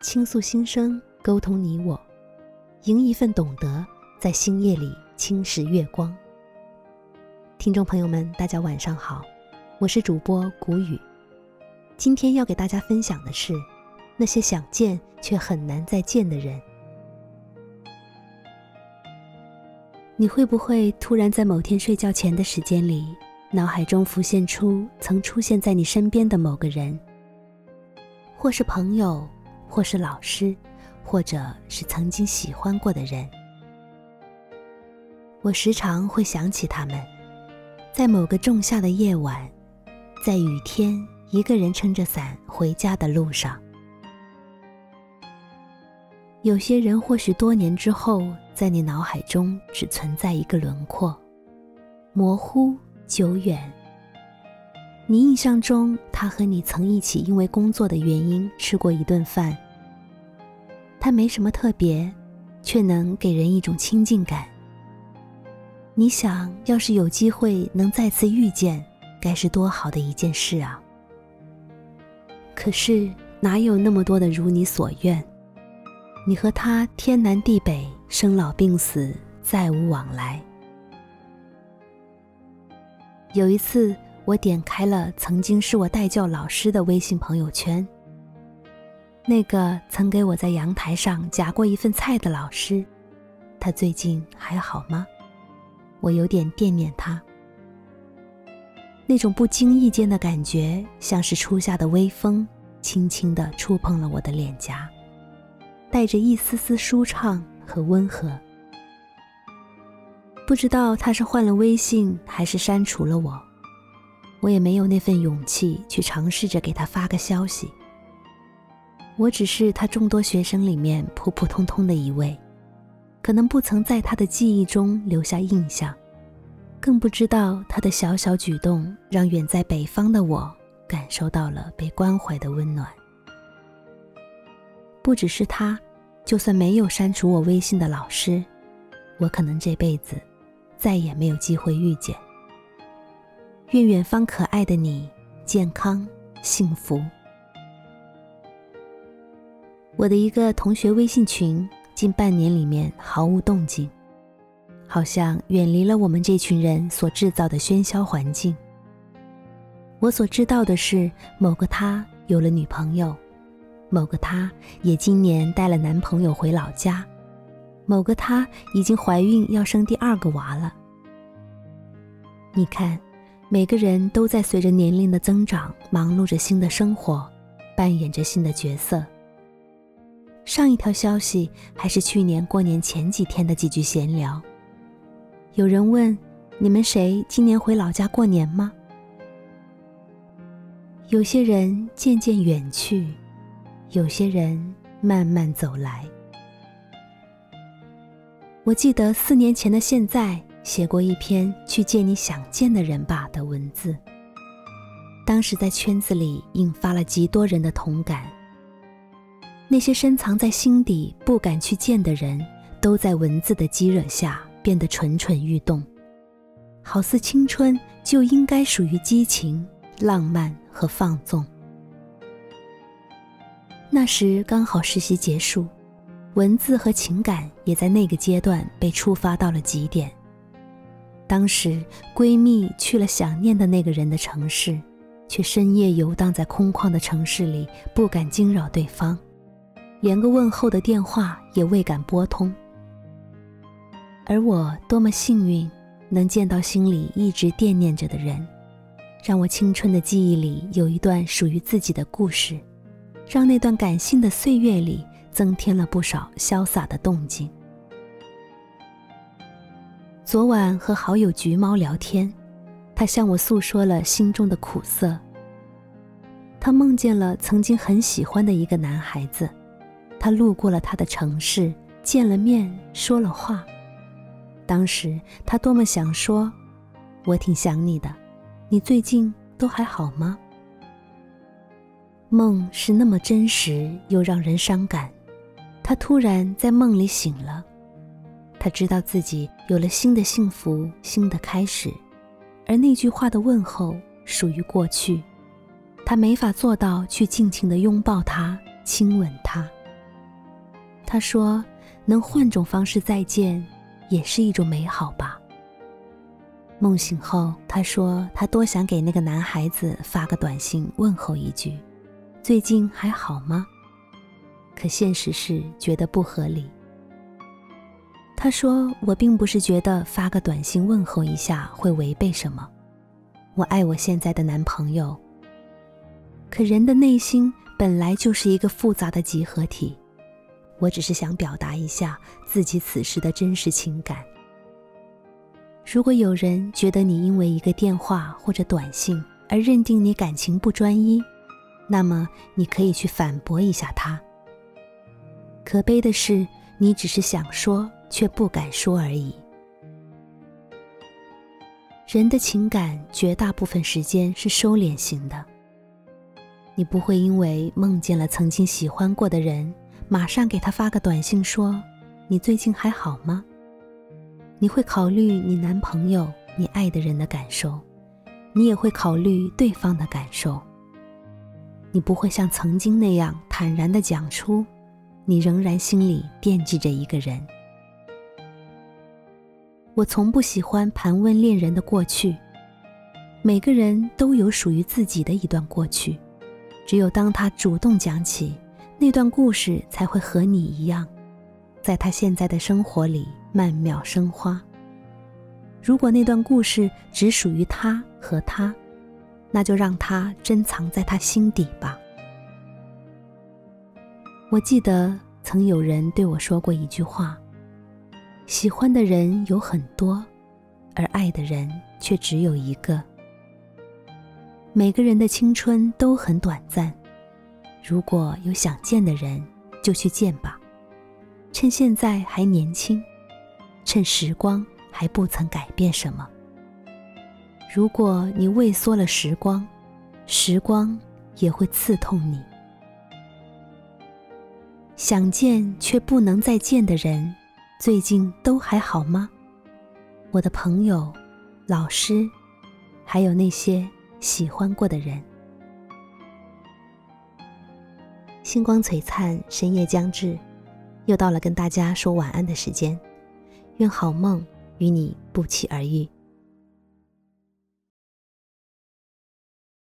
倾诉心声，沟通你我，赢一份懂得，在星夜里侵蚀月光。听众朋友们，大家晚上好，我是主播谷雨。今天要给大家分享的是那些想见却很难再见的人。你会不会突然在某天睡觉前的时间里，脑海中浮现出曾出现在你身边的某个人，或是朋友？或是老师，或者是曾经喜欢过的人，我时常会想起他们，在某个仲夏的夜晚，在雨天，一个人撑着伞回家的路上。有些人或许多年之后，在你脑海中只存在一个轮廓，模糊久远。你印象中，他和你曾一起因为工作的原因吃过一顿饭。他没什么特别，却能给人一种亲近感。你想要是有机会能再次遇见，该是多好的一件事啊！可是哪有那么多的如你所愿？你和他天南地北，生老病死，再无往来。有一次。我点开了曾经是我代教老师的微信朋友圈。那个曾给我在阳台上夹过一份菜的老师，他最近还好吗？我有点惦念他。那种不经意间的感觉，像是初夏的微风，轻轻地触碰了我的脸颊，带着一丝丝舒畅和温和。不知道他是换了微信，还是删除了我。我也没有那份勇气去尝试着给他发个消息。我只是他众多学生里面普普通通的一位，可能不曾在他的记忆中留下印象，更不知道他的小小举动让远在北方的我感受到了被关怀的温暖。不只是他，就算没有删除我微信的老师，我可能这辈子再也没有机会遇见。愿远方可爱的你健康幸福。我的一个同学微信群近半年里面毫无动静，好像远离了我们这群人所制造的喧嚣环境。我所知道的是，某个他有了女朋友，某个他也今年带了男朋友回老家，某个他已经怀孕要生第二个娃了。你看。每个人都在随着年龄的增长，忙碌着新的生活，扮演着新的角色。上一条消息还是去年过年前几天的几句闲聊。有人问：“你们谁今年回老家过年吗？”有些人渐渐远去，有些人慢慢走来。我记得四年前的现在。写过一篇《去见你想见的人吧》的文字，当时在圈子里引发了极多人的同感。那些深藏在心底不敢去见的人，都在文字的激惹下变得蠢蠢欲动，好似青春就应该属于激情、浪漫和放纵。那时刚好实习结束，文字和情感也在那个阶段被触发到了极点。当时，闺蜜去了想念的那个人的城市，却深夜游荡在空旷的城市里，不敢惊扰对方，连个问候的电话也未敢拨通。而我多么幸运，能见到心里一直惦念着的人，让我青春的记忆里有一段属于自己的故事，让那段感性的岁月里增添了不少潇洒的动静。昨晚和好友橘猫聊天，他向我诉说了心中的苦涩。他梦见了曾经很喜欢的一个男孩子，他路过了他的城市，见了面，说了话。当时他多么想说：“我挺想你的，你最近都还好吗？”梦是那么真实又让人伤感，他突然在梦里醒了。他知道自己有了新的幸福、新的开始，而那句话的问候属于过去。他没法做到去尽情的拥抱他、亲吻他，他说：“能换种方式再见，也是一种美好吧。”梦醒后，他说他多想给那个男孩子发个短信问候一句：“最近还好吗？”可现实是觉得不合理。他说：“我并不是觉得发个短信问候一下会违背什么，我爱我现在的男朋友。可人的内心本来就是一个复杂的集合体，我只是想表达一下自己此时的真实情感。”如果有人觉得你因为一个电话或者短信而认定你感情不专一，那么你可以去反驳一下他。可悲的是，你只是想说却不敢说而已。人的情感绝大部分时间是收敛型的，你不会因为梦见了曾经喜欢过的人，马上给他发个短信说：“你最近还好吗？”你会考虑你男朋友、你爱的人的感受，你也会考虑对方的感受。你不会像曾经那样坦然地讲出，你仍然心里惦记着一个人。我从不喜欢盘问恋人的过去，每个人都有属于自己的一段过去，只有当他主动讲起那段故事，才会和你一样，在他现在的生活里。曼妙生花。如果那段故事只属于他和他，那就让他珍藏在他心底吧。我记得曾有人对我说过一句话：“喜欢的人有很多，而爱的人却只有一个。”每个人的青春都很短暂，如果有想见的人，就去见吧，趁现在还年轻。趁时光还不曾改变什么，如果你畏缩了时光，时光也会刺痛你。想见却不能再见的人，最近都还好吗？我的朋友、老师，还有那些喜欢过的人。星光璀璨，深夜将至，又到了跟大家说晚安的时间。愿好梦与你不期而遇。